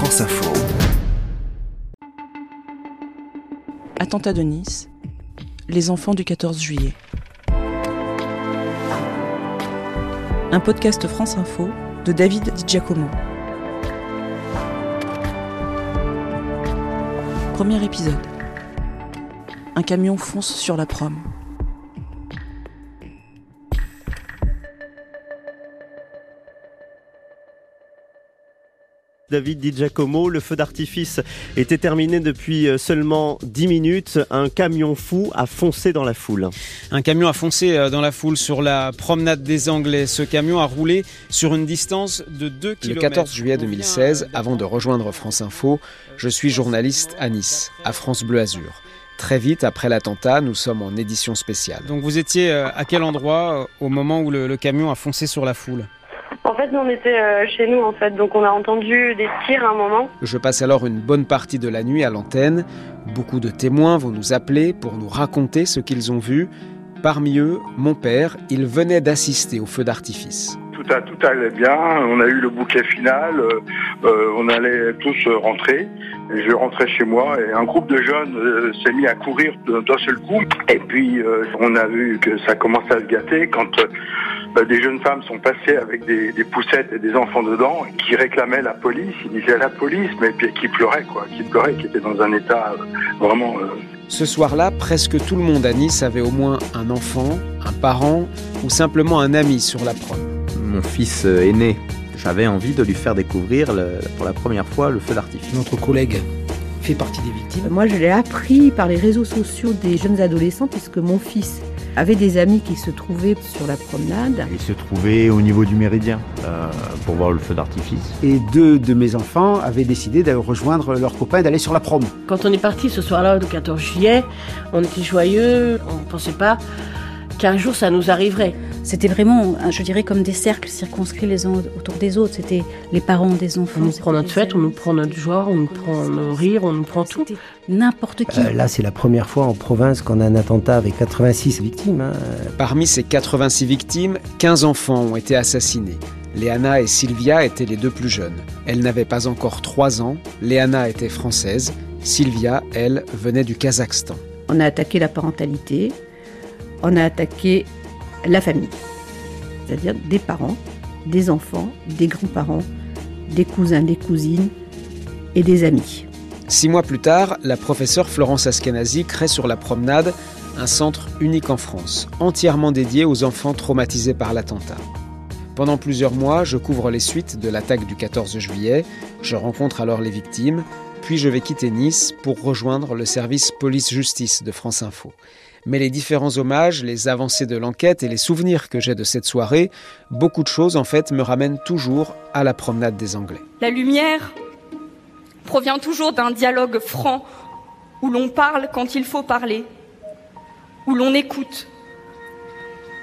France. Attentat de Nice. Les enfants du 14 juillet. Un podcast France Info de David Di Giacomo. Premier épisode. Un camion fonce sur la prom. David Di Giacomo. Le feu d'artifice était terminé depuis euh, seulement 10 minutes. Un camion fou a foncé dans la foule. Un camion a foncé euh, dans la foule sur la promenade des Anglais. Ce camion a roulé sur une distance de 2 km. Le 14 juillet 2016, avant de rejoindre France Info, je suis journaliste à Nice, à France Bleu Azur. Très vite après l'attentat, nous sommes en édition spéciale. Donc vous étiez euh, à quel endroit au moment où le, le camion a foncé sur la foule? Nous, on était euh, chez nous, en fait, donc on a entendu des tirs à un moment. Je passe alors une bonne partie de la nuit à l'antenne. Beaucoup de témoins vont nous appeler pour nous raconter ce qu'ils ont vu. Parmi eux, mon père, il venait d'assister au feu d'artifice. Tout, tout allait bien, on a eu le bouquet final, euh, euh, on allait tous rentrer. Je rentrais chez moi et un groupe de jeunes euh, s'est mis à courir d'un seul coup. Et puis euh, on a vu que ça commençait à se gâter quand bah, des jeunes femmes sont passées avec des, des, poussettes et des enfants dedans qui réclamaient la police. Ils disaient la police, mais puis qui pleuraient quoi, qui pleuraient, qui étaient dans un état euh, vraiment. Ce soir-là, presque tout le monde à Nice avait au moins un enfant, un parent ou simplement un ami sur la prom. Mon fils aîné j'avais envie de lui faire découvrir le, pour la première fois le feu d'artifice. Notre collègue fait partie des victimes. Moi, je l'ai appris par les réseaux sociaux des jeunes adolescents, puisque mon fils avait des amis qui se trouvaient sur la promenade. Il se trouvait au niveau du méridien euh, pour voir le feu d'artifice. Et deux de mes enfants avaient décidé de rejoindre leurs copains et d'aller sur la prom. Quand on est parti ce soir-là, le 14 juillet, on était joyeux, on ne pensait pas qu'un jour ça nous arriverait. C'était vraiment, je dirais, comme des cercles circonscrits les uns autour des autres. C'était les parents des enfants. On nous prend notre fête, on nous prend notre joie, on nous prend nos rires, on nous prend tout. N'importe qui. Euh, là, c'est la première fois en province qu'on a un attentat avec 86 victimes. Hein. Parmi ces 86 victimes, 15 enfants ont été assassinés. Léana et Sylvia étaient les deux plus jeunes. Elles n'avaient pas encore 3 ans. Léana était française. Sylvia, elle, venait du Kazakhstan. On a attaqué la parentalité. On a attaqué la famille, c'est-à-dire des parents, des enfants, des grands-parents, des cousins, des cousines et des amis. Six mois plus tard, la professeure Florence Askenazi crée sur la promenade un centre unique en France, entièrement dédié aux enfants traumatisés par l'attentat. Pendant plusieurs mois, je couvre les suites de l'attaque du 14 juillet, je rencontre alors les victimes, puis je vais quitter Nice pour rejoindre le service police-justice de France Info mais les différents hommages, les avancées de l'enquête et les souvenirs que j'ai de cette soirée, beaucoup de choses en fait me ramènent toujours à la promenade des Anglais. La lumière provient toujours d'un dialogue franc où l'on parle quand il faut parler, où l'on écoute.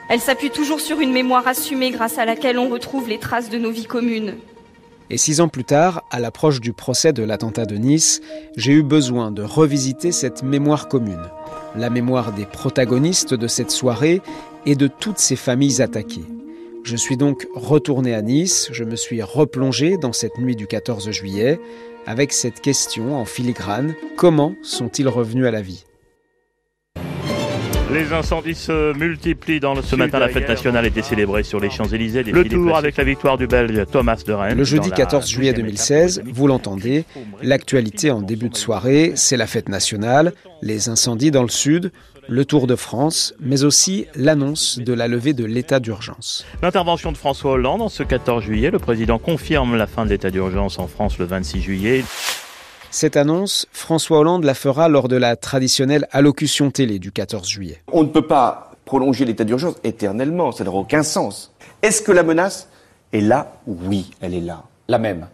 Elle s'appuie toujours sur une mémoire assumée grâce à laquelle on retrouve les traces de nos vies communes. Et six ans plus tard, à l'approche du procès de l'attentat de Nice, j'ai eu besoin de revisiter cette mémoire commune, la mémoire des protagonistes de cette soirée et de toutes ces familles attaquées. Je suis donc retourné à Nice, je me suis replongé dans cette nuit du 14 juillet avec cette question en filigrane, comment sont-ils revenus à la vie? Les incendies se multiplient dans le ce matin. La fête nationale était célébrée sur les Champs-Élysées. Le tour avec la victoire du Belge Thomas de Rennes. Le jeudi 14 juillet 2016, vous l'entendez, l'actualité en début de soirée, c'est la fête nationale, les incendies dans le sud, le Tour de France, mais aussi l'annonce de la levée de l'état d'urgence. L'intervention de François Hollande en ce 14 juillet, le président confirme la fin de l'état d'urgence en France le 26 juillet. Cette annonce, François Hollande la fera lors de la traditionnelle allocution télé du 14 juillet. On ne peut pas prolonger l'état d'urgence éternellement, ça n'aura aucun sens. Est-ce que la menace est là? Oui, elle est là. La même.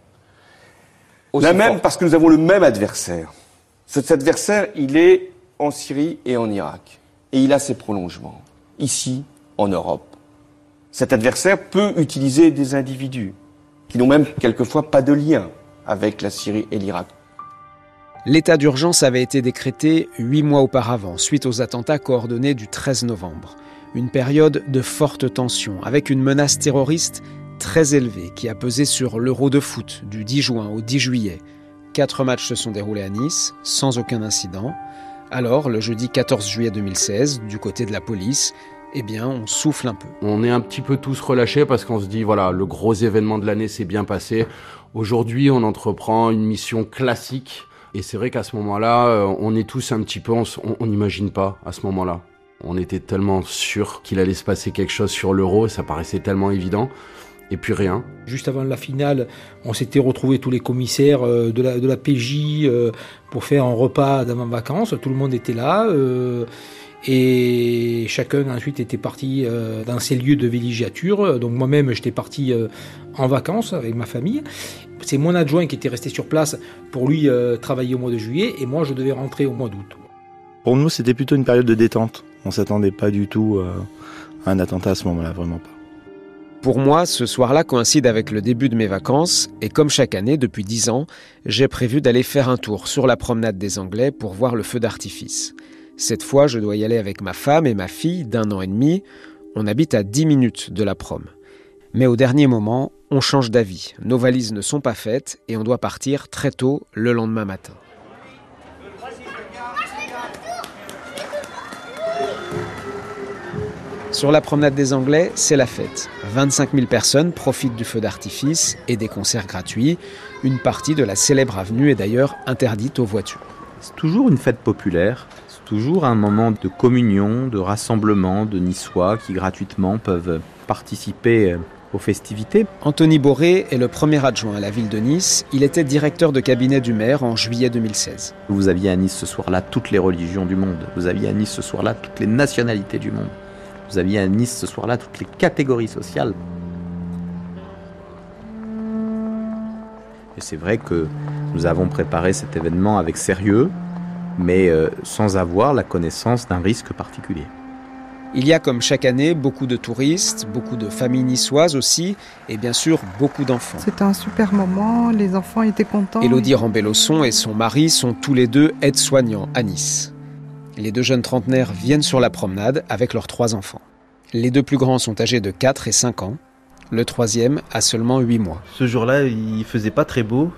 Aussi la même parce que nous avons le même adversaire. Cet adversaire, il est en Syrie et en Irak. Et il a ses prolongements, ici, en Europe. Cet adversaire peut utiliser des individus qui n'ont même quelquefois pas de lien avec la Syrie et l'Irak. L'état d'urgence avait été décrété huit mois auparavant, suite aux attentats coordonnés du 13 novembre. Une période de forte tension, avec une menace terroriste très élevé qui a pesé sur l'Euro de foot du 10 juin au 10 juillet. Quatre matchs se sont déroulés à Nice, sans aucun incident. Alors, le jeudi 14 juillet 2016, du côté de la police, eh bien, on souffle un peu. On est un petit peu tous relâchés parce qu'on se dit, voilà, le gros événement de l'année s'est bien passé. Aujourd'hui, on entreprend une mission classique. Et c'est vrai qu'à ce moment-là, euh, on est tous un petit peu, on n'imagine pas à ce moment-là. On était tellement sûr qu'il allait se passer quelque chose sur l'euro, ça paraissait tellement évident. Et puis rien. Juste avant la finale, on s'était retrouvés tous les commissaires euh, de la, PJ euh, pour faire un repas d'avant-vacances. Tout le monde était là. Et chacun ensuite était parti dans ses lieux de villégiature. Donc moi-même, j'étais parti en vacances avec ma famille. C'est mon adjoint qui était resté sur place pour lui travailler au mois de juillet. Et moi, je devais rentrer au mois d'août. Pour nous, c'était plutôt une période de détente. On s'attendait pas du tout euh, à un attentat à ce moment-là, vraiment pas. Pour moi, ce soir-là coïncide avec le début de mes vacances, et comme chaque année depuis dix ans, j'ai prévu d'aller faire un tour sur la promenade des Anglais pour voir le feu d'artifice. Cette fois, je dois y aller avec ma femme et ma fille d'un an et demi. On habite à dix minutes de la prom. Mais au dernier moment, on change d'avis. Nos valises ne sont pas faites et on doit partir très tôt le lendemain matin. Sur la promenade des Anglais, c'est la fête. 25 000 personnes profitent du feu d'artifice et des concerts gratuits. Une partie de la célèbre avenue est d'ailleurs interdite aux voitures. C'est toujours une fête populaire. C'est toujours un moment de communion, de rassemblement de Niçois qui gratuitement peuvent participer festivités. Anthony Boré est le premier adjoint à la ville de Nice. Il était directeur de cabinet du maire en juillet 2016. Vous aviez à Nice ce soir-là toutes les religions du monde. Vous aviez à Nice ce soir-là toutes les nationalités du monde. Vous aviez à Nice ce soir-là toutes les catégories sociales. Et c'est vrai que nous avons préparé cet événement avec sérieux, mais euh, sans avoir la connaissance d'un risque particulier. Il y a comme chaque année beaucoup de touristes, beaucoup de familles niçoises aussi, et bien sûr beaucoup d'enfants. C'était un super moment, les enfants étaient contents. Élodie Rambellosson et son mari sont tous les deux aides-soignants à Nice. Les deux jeunes trentenaires viennent sur la promenade avec leurs trois enfants. Les deux plus grands sont âgés de 4 et 5 ans. Le troisième a seulement 8 mois. Ce jour-là, il faisait pas très beau.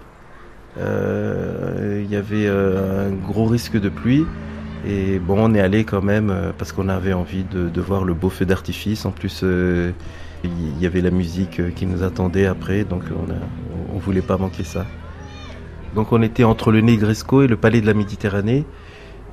Euh, il y avait euh, un gros risque de pluie. Et bon, on est allé quand même euh, parce qu'on avait envie de, voir le beau feu d'artifice. En plus, il y avait la musique qui nous attendait après, donc on, ne voulait pas manquer ça. Donc on était entre le Negresco et le Palais de la Méditerranée.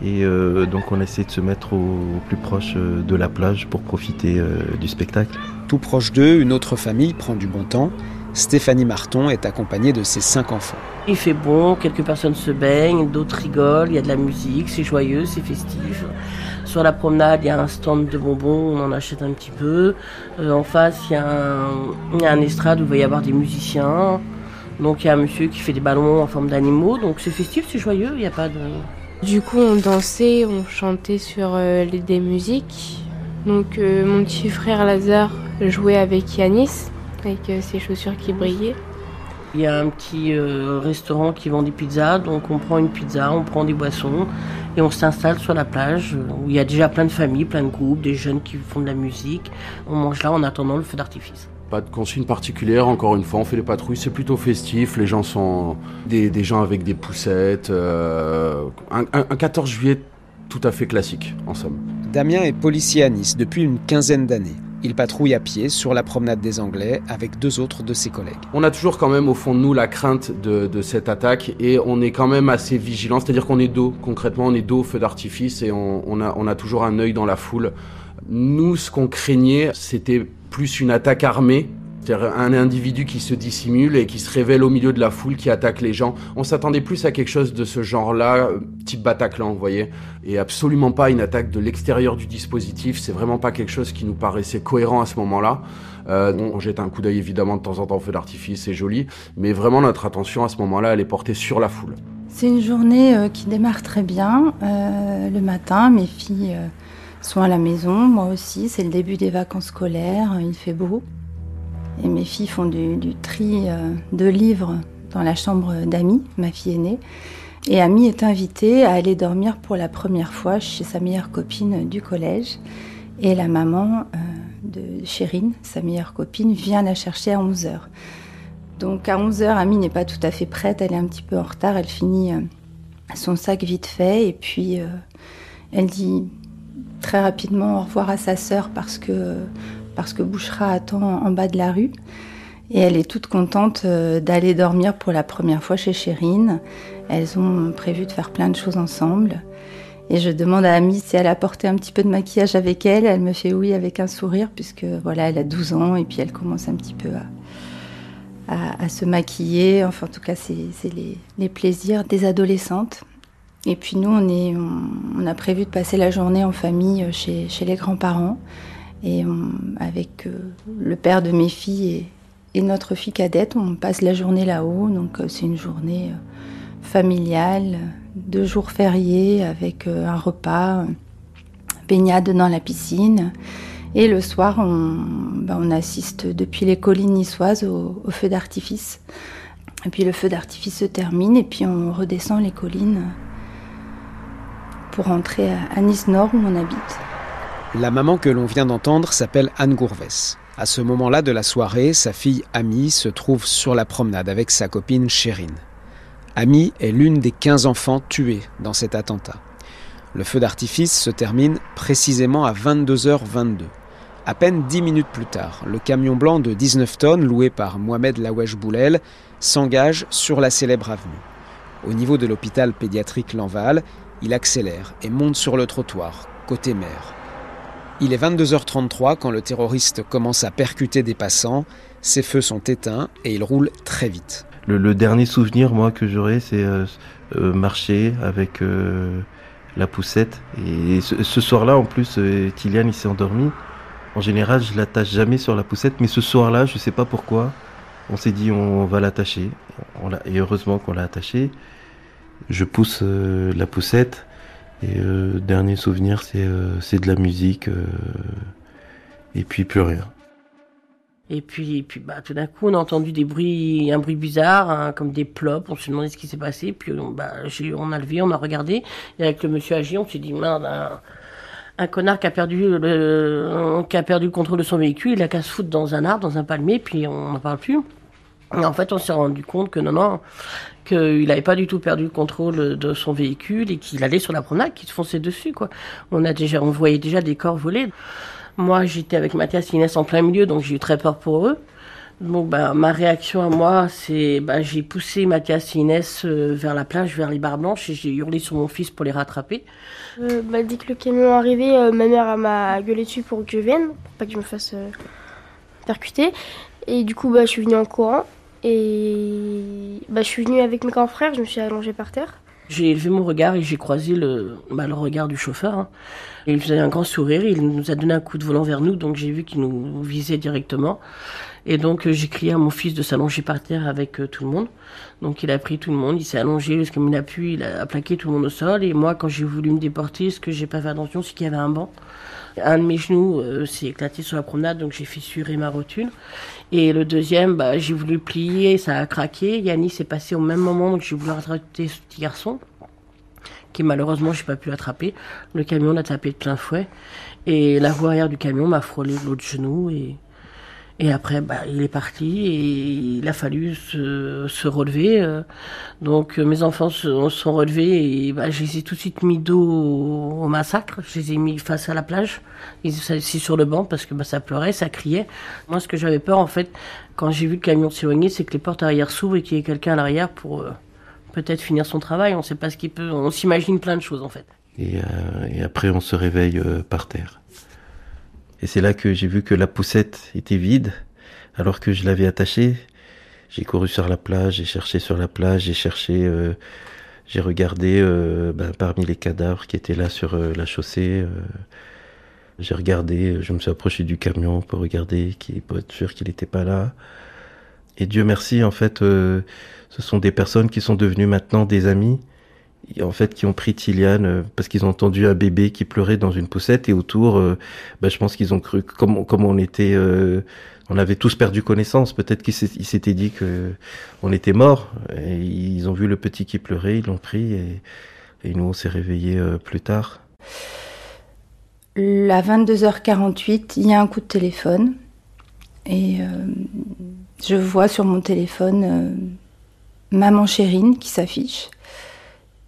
Et euh, donc on essaie de se mettre au, plus proche euh, de la plage pour profiter euh, du spectacle. Tout proche d'eux, une autre famille prend du bon temps. Stéphanie Marton est accompagnée de ses cinq enfants. Il fait bon, quelques personnes se baignent, d'autres rigolent, il y a de la musique, c'est joyeux, c'est festif. Sur la promenade, il y a un stand de bonbons, on en achète un petit peu. en face, il y, a un, il y a un estrade où il va y avoir des musiciens. Donc il y a un monsieur qui fait des ballons en forme d'animaux. Donc c'est festif, c'est joyeux, il n'y a pas de... Du coup, on dansait, on chantait sur euh, des musiques. Donc, euh, mon petit frère Lazare jouait avec Yanis, avec euh, ses chaussures qui brillaient. Il y a un petit restaurant qui vend des pizzas, donc on prend une pizza, on prend des boissons et on s'installe sur la plage où il y a déjà plein de familles, plein de groupes, des jeunes qui font de la musique. On mange là en attendant le feu d'artifice. Pas de consigne particulière, encore une fois, on fait les patrouilles, c'est plutôt festif, les gens sont des, gens avec des poussettes, euh, un, 14 juillet tout à fait classique, en somme. Damien est policier à Nice depuis une quinzaine d'années. Il patrouille à pied sur la promenade des Anglais avec deux autres de ses collègues. On a toujours quand même au fond de nous la crainte de, cette attaque et on est quand même assez vigilant, c'est-à-dire qu'on est dos, concrètement on est dos au feu d'artifice et on, a, on a toujours un œil dans la foule. Nous, ce qu'on craignait, c'était plus une attaque armée c'est-à-dire un individu qui se dissimule et qui se révèle au milieu de la foule, qui attaque les gens. On s'attendait plus à quelque chose de ce genre-là, euh, type Bataclan, vous voyez, et absolument pas une attaque de l'extérieur du dispositif. C'est vraiment pas quelque chose qui nous paraissait cohérent à ce moment-là. Euh, on jette un coup d'œil évidemment de temps en temps au feu d'artifice, c'est joli, mais vraiment notre attention à ce moment-là, elle est portée sur la foule. C'est une journée euh, qui démarre très bien. le matin, mes filles sont à la maison, moi aussi. C'est le début des vacances scolaires, il fait beau. Et mes filles font du, tri euh, de livres dans la chambre d'Ami, ma fille aînée. Et Ami est invitée à aller dormir pour la première fois chez sa meilleure copine du collège. Et la maman euh, de Chérine, sa meilleure copine, vient la chercher à 11h. Donc à 11h, Ami n'est pas tout à fait prête, elle est un petit peu en retard, elle finit euh, son sac vite fait et puis elle dit très rapidement au revoir à sa sœur parce que, parce que Bouchera attend en bas de la rue. Et elle est toute contente euh, d'aller dormir pour la première fois chez Chérine. Elles ont prévu de faire plein de choses ensemble. Et je demande à Ami si elle a porté un petit peu de maquillage avec elle. Elle me fait oui avec un sourire puisque voilà, elle a 12 ans et puis elle commence un petit peu à, à, se maquiller. Enfin, en tout cas, c'est les, les, plaisirs des adolescentes. Et puis nous, on, est, on, a prévu de passer la journée en famille chez, chez les grands-parents. Et avec euh, le père de mes filles et, notre fille cadette, on passe la journée là-haut, donc euh, c'est une journée euh, familiale, deux jours fériés avec un repas, baignade dans la piscine. Et le soir, on, ben, assiste depuis les collines niçoises au, au feu d'artifice. Et puis le feu d'artifice se termine et puis on redescend les collines pour rentrer à Nice Nord où on habite. La maman que l'on vient d'entendre s'appelle Anne Gourvès. À ce moment-là de la soirée, sa fille Amy se trouve sur la promenade avec sa copine Chérine. Amy est l'une des 15 enfants tués dans cet attentat. Le feu d'artifice se termine précisément à 22h22. À peine 10 minutes plus tard, le camion blanc de 19 tonnes loué par Mohamed Lawesh Boulel s'engage sur la célèbre avenue. Au niveau de l'hôpital pédiatrique Lanval, il accélère et monte sur le trottoir, côté mer. Il est 22h33 quand le terroriste commence à percuter des passants. Ses feux sont éteints et il roule très vite. Le, dernier souvenir, que j'aurai, c'est euh, euh, marcher avec euh, la poussette. Et ce, soir-là, en plus, il s'est endormi. En général, je l'attache jamais sur la poussette, mais ce soir-là, je sais pas pourquoi, on s'est dit on va l'attacher. Et heureusement qu'on l'a attaché. Je pousse la poussette. Et euh, dernier souvenir, c'est euh, de la musique. Euh, et puis plus rien. Et puis, puis bah, tout d'un coup, on a entendu des bruits, un bruit bizarre, hein, comme des plops. On se demandait ce qui s'est passé. Puis on, bah, on a levé, on a regardé. Et avec le monsieur agi, on s'est dit, merde, un, un, connard qui a, perdu le, qui a perdu le contrôle de son véhicule, il a qu'à se foutre dans un arbre, dans un palmier, puis on n'en parle plus. En fait, on s'est rendu compte que non, non, qu'il n'avait pas du tout perdu le contrôle de son véhicule et qu'il allait sur la promenade, qu'il se fonçait dessus, quoi. On a déjà, on voyait déjà des corps voler. Moi, j'étais avec Mathias Inès en plein milieu, donc j'ai eu très peur pour eux. Donc, bah, ma réaction à moi, c'est, bah, j'ai poussé Mathias Inès euh, vers la plage, vers les barres blanches, et j'ai hurlé sur mon fils pour les rattraper. Euh, bah, dès que le camion est arrivé, euh, ma mère m'a gueulé dessus pour que je vienne, pour pas que je me fasse euh, percuter. Et du coup, bah, je suis venue en courant. Et bah, je suis venue avec mes grands frères, je me suis allongée par terre. J'ai élevé mon regard et j'ai croisé le, bah, le regard du chauffeur. Hein. Il faisait un grand sourire, il nous a donné un coup de volant vers nous, donc j'ai vu qu'il nous visait directement. Et donc j'ai crié à mon fils de s'allonger par terre avec euh, tout le monde. Donc il a pris tout le monde, il s'est allongé comme il a pu, il a plaqué tout le monde au sol. Et moi, quand j'ai voulu me déporter, ce que j'ai pas fait attention, c'est qu'il y avait un banc. Un de mes genoux euh, s'est éclaté sur la promenade, donc j'ai fissuré ma rotule. Et le deuxième, bah, j'ai voulu plier, ça a craqué. Yannis s'est passé au même moment, donc j'ai voulu rattraper ce petit garçon, qui malheureusement, j'ai pas pu attraper. Le camion l'a tapé de plein fouet. Et la voie arrière du camion m'a frôlé l'autre genou. Et, et après, bah, il est parti et il a fallu se, relever. euh. Donc euh, mes enfants se sont relevés et bah, je les ai tout de suite mis dos au, massacre. Je les ai mis face à la plage. Ils étaient assis sur le banc parce que bah, ça pleurait, ça criait. Moi, ce que j'avais peur, en fait, quand j'ai vu le camion s'éloigner, c'est que les portes arrière s'ouvrent et qu'il y ait quelqu'un à l'arrière pour euh, peut-être finir son travail. On ne sait pas ce qu'il peut. On s'imagine plein de choses, en fait. Et, après, on se réveille par terre. Et c'est là que j'ai vu que la poussette était vide, alors que je l'avais attachée. J'ai couru sur la plage, j'ai cherché sur la plage, j'ai cherché, euh, j'ai regardé euh, ben, parmi les cadavres qui étaient là sur euh, la chaussée. euh, j'ai regardé, je me suis approché du camion pour regarder, pour être sûr qu'il n'était pas là. Et Dieu merci, en fait, ce sont des personnes qui sont devenues maintenant des amis en fait qui ont pris Tiliane euh, parce qu'ils ont entendu un bébé qui pleurait dans une poussette et autour euh, bah, je pense qu'ils ont cru comme comme on était euh, on avait tous perdu connaissance. Peut-être qu'ils s'é- ils s'étaient dit que on était mort et ils ont vu le petit qui pleurait ils l'ont pris et, nous on s'est réveillés plus tard. À 22h48, il y a un coup de téléphone. Et je vois sur mon téléphone Maman Chérine qui s'affiche.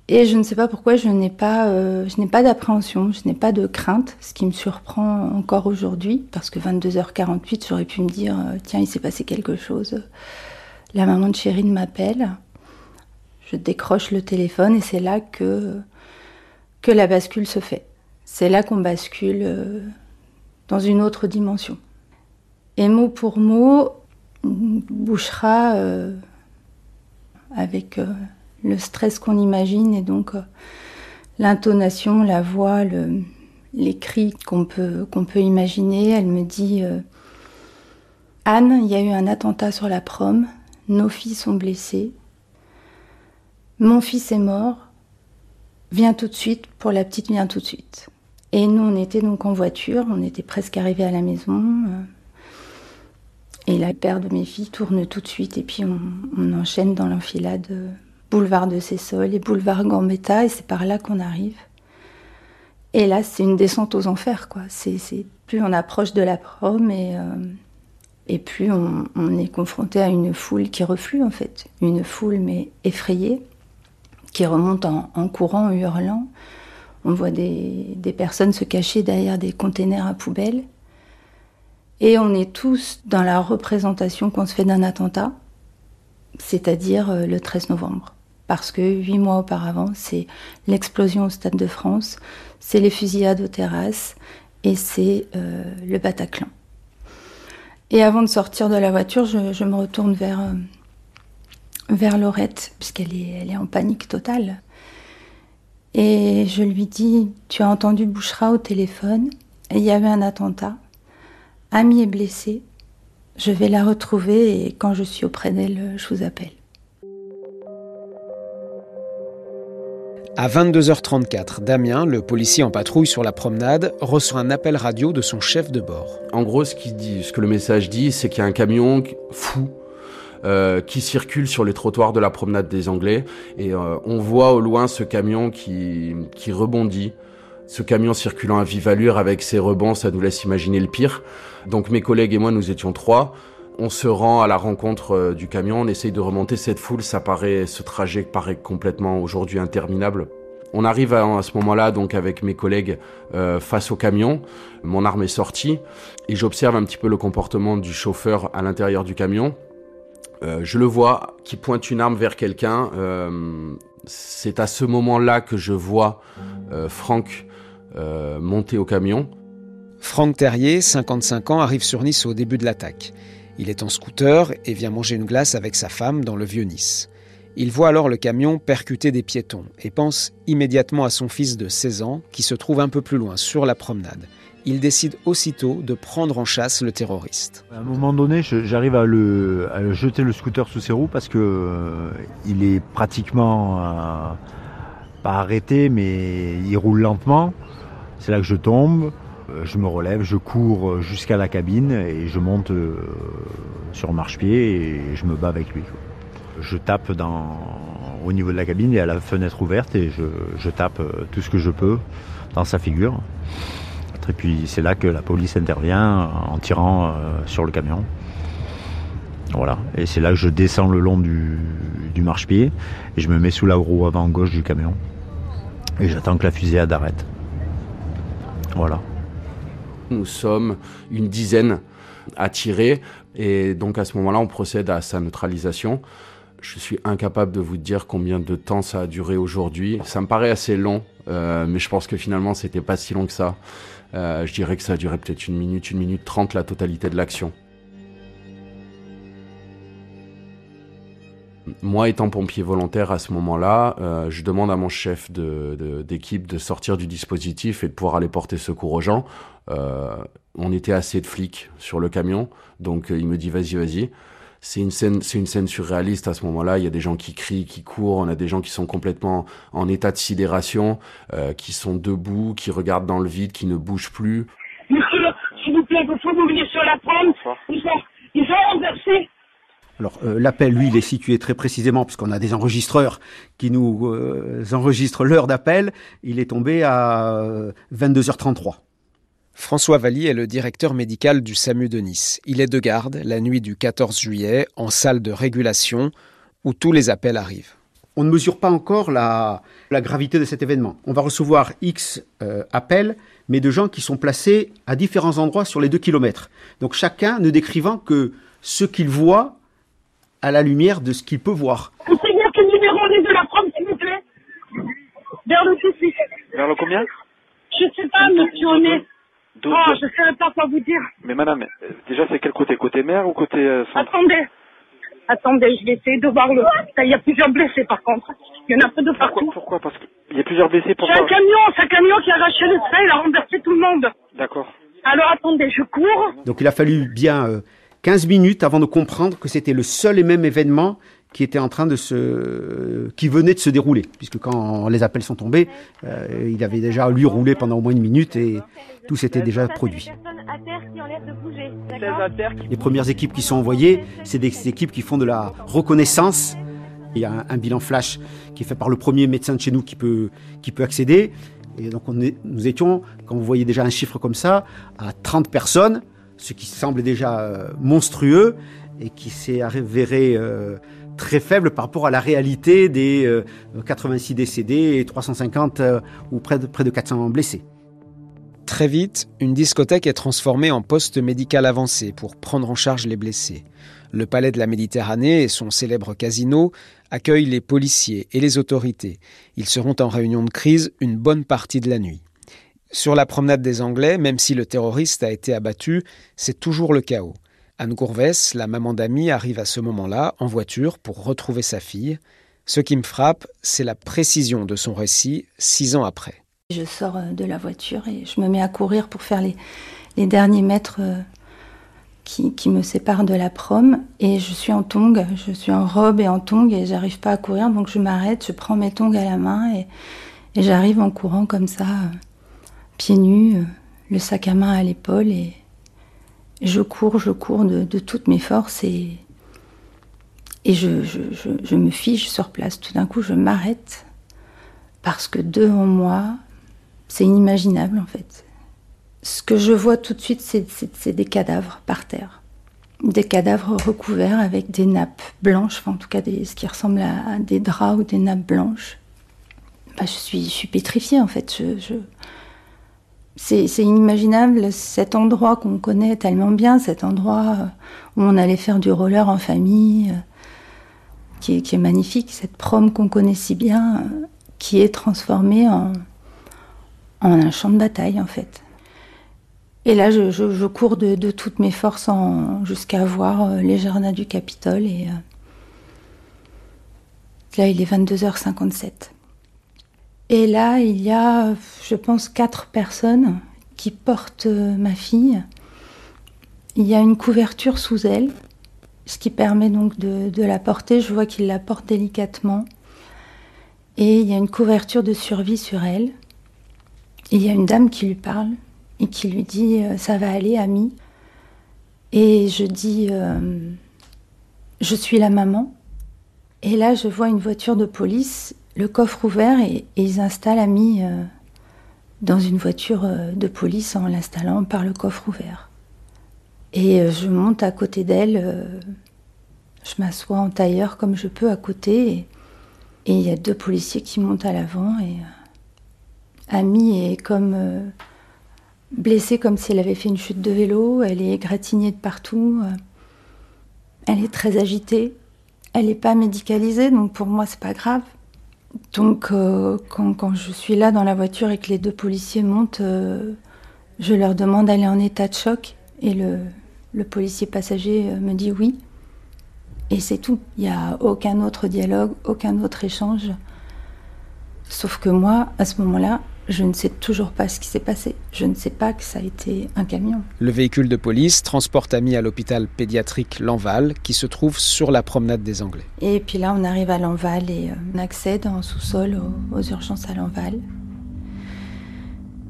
Et je ne sais pas pourquoi je n'ai pas, euh, pas d'appréhension, je n'ai pas de crainte, ce qui me surprend encore aujourd'hui, parce que 22h48, j'aurais pu me dire, tiens, il s'est passé quelque chose. La maman de Chérine m'appelle, je décroche le téléphone et c'est là que, que la bascule se fait. C'est là qu'on bascule dans une autre dimension. Et mot pour mot, Bouchera euh, avec euh, le stress qu'on imagine et donc euh, l'intonation, la voix, le, les cris qu'on peut, imaginer. Elle me dit Anne, il y a eu un attentat sur la prom, nos filles sont blessées, mon fils est mort, viens tout de suite, pour la petite, viens tout de suite. Et nous, on était donc en voiture, on était presque arrivés à la maison. Et la paire de mes filles tourne tout de suite et puis on, enchaîne dans l'enfilade euh, boulevard de Cessol et boulevard Gambetta et c'est par là qu'on arrive. Et là, c'est une descente aux enfers, quoi. Plus on approche de la prom et, euh, et plus on, est confronté à une foule qui reflue, en fait. Une foule, mais effrayée, qui remonte en, courant, en hurlant. On voit des, des personnes se cacher derrière des containers à poubelles. Et on est tous dans la représentation qu'on se fait d'un attentat, c'est-à-dire euh, le 13 novembre. Parce que huit mois auparavant, c'est l'explosion au Stade de France, c'est les fusillades aux terrasses et c'est euh, le Bataclan. Et avant de sortir de la voiture, je, me retourne vers, euh, vers Laurette, puisqu'elle est, elle est en panique totale. Et je lui dis, tu as entendu Bouchera au téléphone, il y avait un attentat. Ami est blessée. Je vais la retrouver et quand je suis auprès d'elle, je vous appelle. À 22h34, Damien, le policier en patrouille sur la promenade, reçoit un appel radio de son chef de bord. En gros, ce, dit, ce que le message dit, c'est qu'il y a un camion fou euh, qui circule sur les trottoirs de la promenade des Anglais. Et euh, on voit au loin ce camion qui, qui rebondit. Ce camion circulant à vive allure avec ses rebonds, ça nous laisse imaginer le pire. Donc mes collègues et moi, nous étions trois. On se rend à la rencontre euh, du camion, on essaye de remonter cette foule. Ça paraît, ce trajet paraît complètement aujourd'hui interminable. On arrive à, ce moment-là, donc avec mes collègues, euh, face au camion. Mon arme est sortie et j'observe un petit peu le comportement du chauffeur à l'intérieur du camion. Euh, je le vois qui pointe une arme vers quelqu'un. c'est à ce moment-là que je vois Franck monter au camion. Franck Terrier, 55 ans, arrive sur Nice au début de l'attaque. Il est en scooter et vient manger une glace avec sa femme dans le vieux Nice. Il voit alors le camion percuter des piétons et pense immédiatement à son fils de 16 ans qui se trouve un peu plus loin, sur la promenade. Il décide aussitôt de prendre en chasse le terroriste. À un moment donné, j'arrive à, le, jeter le scooter sous ses roues parce que euh, il est pratiquement euh, pas arrêté, mais il roule lentement. C'est là que je tombe. Euh, je me relève, je cours jusqu'à la cabine et je monte euh, sur marche-pied et je me bats avec lui. Je tape au niveau de la cabine, il y a la fenêtre ouverte et je, tape euh, tout ce que je peux dans sa figure. Et puis c'est là que la police intervient en tirant sur le camion. Voilà. Et c'est là que je descends le long du, du marchepied et je me mets sous la roue avant gauche du camion. Et j'attends que la fusillade arrête. Voilà. Nous sommes une dizaine à tirer et donc à ce moment-là, on procède à sa neutralisation. Je suis incapable de vous dire combien de temps ça a duré aujourd'hui. Ça me paraît assez long, euh, mais je pense que finalement, c'était pas si long que ça. Euh, je dirais que ça a duré peut-être une minute, une minute trente la totalité de l'action. Moi, étant pompier volontaire à ce moment-là, euh, je demande à mon chef d'équipe de, sortir du dispositif et de pouvoir aller porter secours aux gens. Euh, on était assez de flics sur le camion, donc euh, il me dit vas-y, vas-y. C'est une scène, c'est une scène surréaliste à ce moment-là. Il y a des gens qui crient, qui courent. On a des gens qui sont complètement en état de sidération, qui sont debout, qui regardent dans le vide, qui ne bougent plus. Monsieur, s'il vous plaît, il faut vous venir sur la prendre. Ils ont, ils ont renversé alors euh, l'appel, lui, il est situé très précisément, puisqu'on a des enregistreurs qui nous euh, enregistrent l'heure d'appel. Il est tombé à 22h33. François Valli est le directeur médical du SAMU de Nice. Il est de garde la nuit du 14 juillet en salle de régulation où tous les appels arrivent. On ne mesure pas encore la, gravité de cet événement. On va recevoir X euh, appels, mais de gens qui sont placés à différents endroits sur les deux kilomètres. Donc chacun ne décrivant que ce qu'il voit à la lumière de ce qu'il peut voir. Vous savez quel numéro on est de la France, s'il vous plaît Vers le 6. Vers le combien Je sais pas, monsieur, on est... Oh, je ne sais pas quoi vous dire. Mais madame, euh, déjà c'est quel côté? Côté mer ou côté euh, centre Attendez. Attendez, je vais essayer de voir le. Il y a plusieurs blessés par contre. Il y en a peu de partout. Pourquoi, Parce qu'il y a plusieurs blessés. Pourquoi C'est un camion, c'est un camion qui a arraché le train, il a renversé tout le monde. D'accord. Alors attendez, je cours. Donc il a fallu bien 15 euh, minutes avant de comprendre que c'était le seul et même événement qui était en train de se, qui venait de se dérouler, puisque quand les appels sont tombés, euh, il avait déjà lui roulé pendant au moins une minute et tout s'était déjà produit. Les premières équipes qui sont envoyées, c'est des équipes qui font de la reconnaissance. Il y a un, bilan flash qui est fait par le premier médecin de chez nous qui peut, qui peut accéder. Et donc nous étions, quand vous voyez déjà un chiffre comme ça, à 30 personnes, ce qui semble déjà euh, monstrueux et qui s'est avéré euh, très faible par rapport à la réalité des 86 euh, décédés et 350 euh, ou près de, près de 400 blessés. Très vite, une discothèque est transformée en poste médical avancé pour prendre en charge les blessés. Le palais de la Méditerranée et son célèbre casino accueillent les policiers et les autorités. Ils seront en réunion de crise une bonne partie de la nuit. Sur la promenade des Anglais, même si le terroriste a été abattu, c'est toujours le chaos. Anne Gourvès, la maman d'Ami, arrive à ce moment-là en voiture pour retrouver sa fille. Ce qui me frappe, c'est la précision de son récit six ans après. Je sors euh, de la voiture et je me mets à courir pour faire les, derniers mètres euh, qui, me séparent de la prom. Et je suis en tongs, je suis en robe et en tongs et j'arrive pas à courir. Donc je m'arrête, je prends mes tongs à la main et, j'arrive en courant comme ça, euh, pieds nus, le sac à main à l'épaule et, je cours, je cours de, toutes mes forces et, et je, je, me fiche sur place. Tout d'un coup, je m'arrête parce que devant moi, c'est inimaginable en fait. Ce que je vois tout de suite, c'est des cadavres par terre. Des cadavres recouverts avec des nappes blanches, en tout cas des, ce qui ressemble à, des draps ou des nappes blanches. Bah, je, suis, je suis pétrifiée en fait. je, c'est inimaginable cet endroit qu'on connaît tellement bien, cet endroit où on allait faire du roller en famille, euh, qui est, magnifique, cette prom qu'on connaît si bien, euh, qui est transformée en, un champ de bataille en fait. Et là, je, cours de, toutes mes forces jusqu'à voir euh, les jardins du Capitole. Et là, il est 22h57. Et là, il y a, je pense, quatre personnes qui portent euh, ma fille. Il y a une couverture sous elle, ce qui permet donc de, la porter. Je vois qu'il la porte délicatement. Et il y a une couverture de survie sur elle. il y a une dame qui lui parle et qui lui dit euh, Ça va aller, ami. Et je dis euh, Je suis la maman. Et là, je vois une voiture de police le coffre ouvert et, ils installent Ami euh, dans une voiture euh, de police en l'installant par le coffre ouvert. Et euh, je monte à côté d'elle, je m'assois en tailleur comme je peux à côté, et il y a deux policiers qui montent à l'avant, et Ami est comme blessée comme si elle avait fait une chute de vélo, elle est égratignée de partout, elle est très agitée, elle n'est pas médicalisée, donc pour moi c'est pas grave. Donc, euh, quand, je suis là dans la voiture et que les deux policiers montent, euh, je leur demande d'aller en état de choc. Et le, policier passager euh, me dit oui. Et c'est tout. Il n'y a aucun autre dialogue, aucun autre échange. Sauf que moi, à ce moment-là, je ne sais toujours pas ce qui s'est passé. Je ne sais pas que ça a été un camion. Le véhicule de police transporte Ami à l'hôpital pédiatrique Lanval, qui se trouve sur la promenade des Anglais. Et puis là, on arrive à Lanval et euh, on accède en sous-sol aux, urgences à Lanval.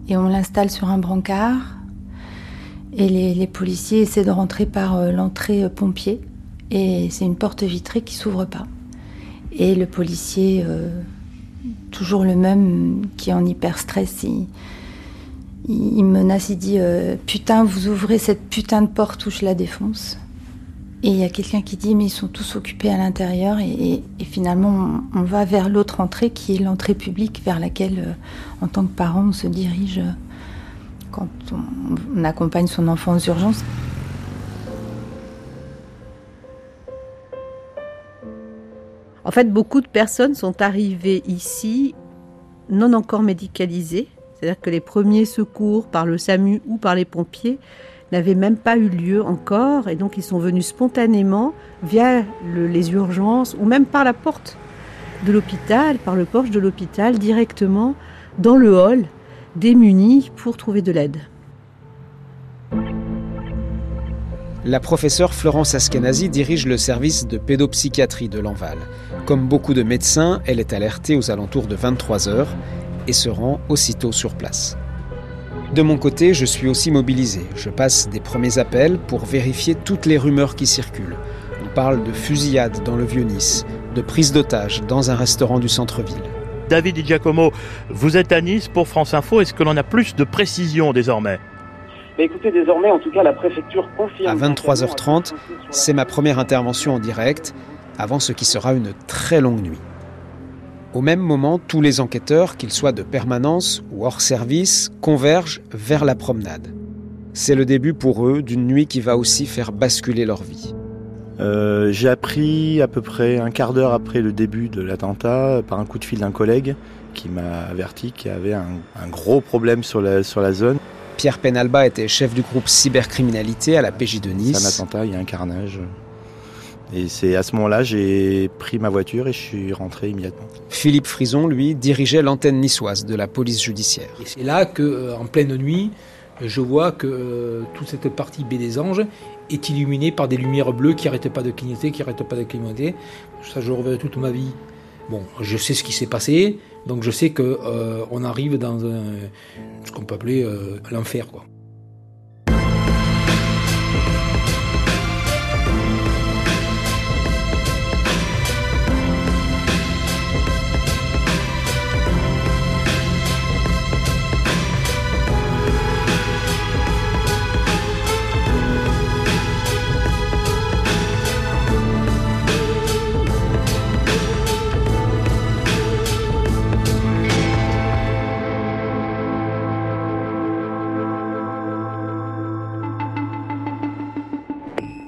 Et on l'installe sur un brancard. Et les, policiers essaient de rentrer par euh, l'entrée euh, pompier. Et c'est une porte vitrée qui s'ouvre pas. Et le policier toujours le même, qui est en hyper stress. Il, menace, il dit euh, Putain, vous ouvrez cette putain de porte ou je la défonce. Et il y a quelqu'un qui dit Mais ils sont tous occupés à l'intérieur. Et, finalement, on, va vers l'autre entrée qui est l'entrée publique vers laquelle, euh, en tant que parent, on se dirige euh, quand on, on accompagne son enfant aux urgences. En fait, beaucoup de personnes sont arrivées ici non encore médicalisées, c'est-à-dire que les premiers secours par le SAMU ou par les pompiers n'avaient même pas eu lieu encore, et donc ils sont venus spontanément via les urgences ou même par la porte de l'hôpital, par le porche de l'hôpital, directement dans le hall, démunis pour trouver de l'aide. La professeure Florence Askenazi dirige le service de pédopsychiatrie de l'Enval. Comme beaucoup de médecins, elle est alertée aux alentours de 23 heures et se rend aussitôt sur place. De mon côté, je suis aussi mobilisé. Je passe des premiers appels pour vérifier toutes les rumeurs qui circulent. On parle de fusillade dans le Vieux-Nice, de prise d'otages dans un restaurant du centre-ville. David Di Giacomo, vous êtes à Nice pour France Info. Est-ce que l'on a plus de précisions désormais? Écoutez, désormais, en tout cas, la préfecture confirme. À 23h30, c'est ma première intervention en direct, avant ce qui sera une très longue nuit. Au même moment, tous les enquêteurs, qu'ils soient de permanence ou hors service, convergent vers la promenade. C'est le début pour eux d'une nuit qui va aussi faire basculer leur vie. Euh, j'ai appris à peu près un quart d'heure après le début de l'attentat par un coup de fil d'un collègue qui m'a averti qu'il y avait un, un, gros problème sur la, sur la zone. Pierre Penalba était chef du groupe cybercriminalité à la PJ de Nice. C'est un attentat, il y a un carnage. Et c'est à ce moment-là, j'ai pris ma voiture et je suis rentré immédiatement. Philippe Frison, lui, dirigeait l'antenne niçoise de la police judiciaire. Et c'est là que, euh, en pleine nuit, je vois que euh, toute cette partie baie des Anges est illuminée par des lumières bleues qui n'arrêtent pas de clignoter, qui n'arrêtent pas de clignoter. Ça, je reverrai toute ma vie. Bon, je sais ce qui s'est passé, donc je sais qu'on euh, arrive dans un, ce qu'on peut appeler euh, l'enfer, quoi.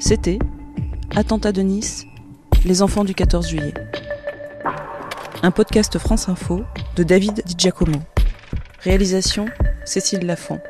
C'était Attentat de Nice, les enfants du 14 juillet. Un podcast France Info de David Di Giacomo. Réalisation Cécile Lafont.